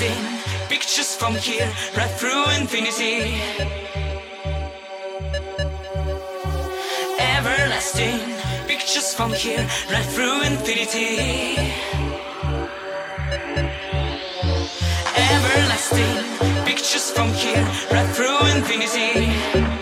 Everlasting pictures from here, right through infinity. Everlasting pictures from here, right through infinity. Everlasting pictures from here, right through infinity.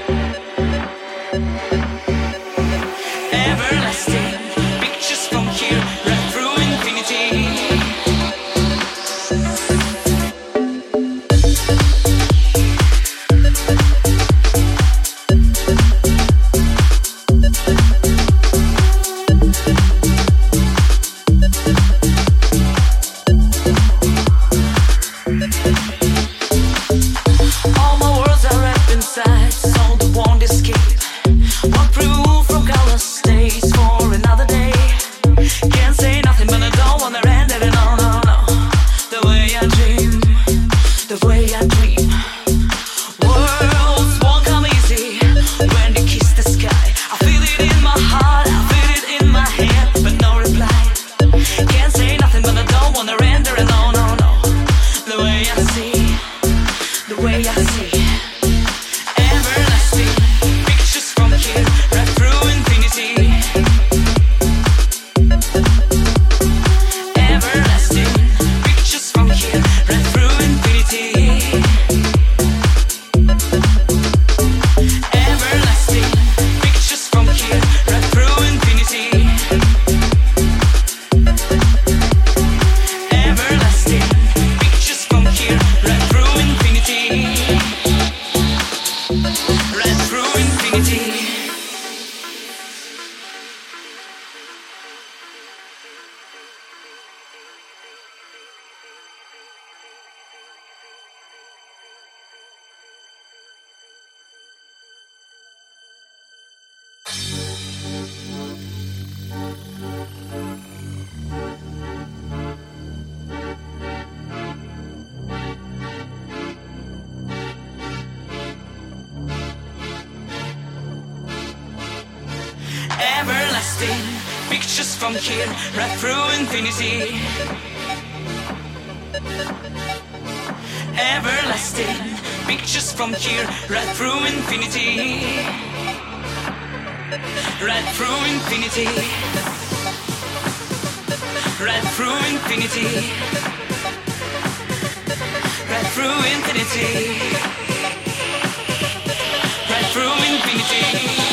here, right through infinity. Everlasting pictures from here, right through infinity. Right through infinity. Right through infinity. Right through infinity. Right through infinity.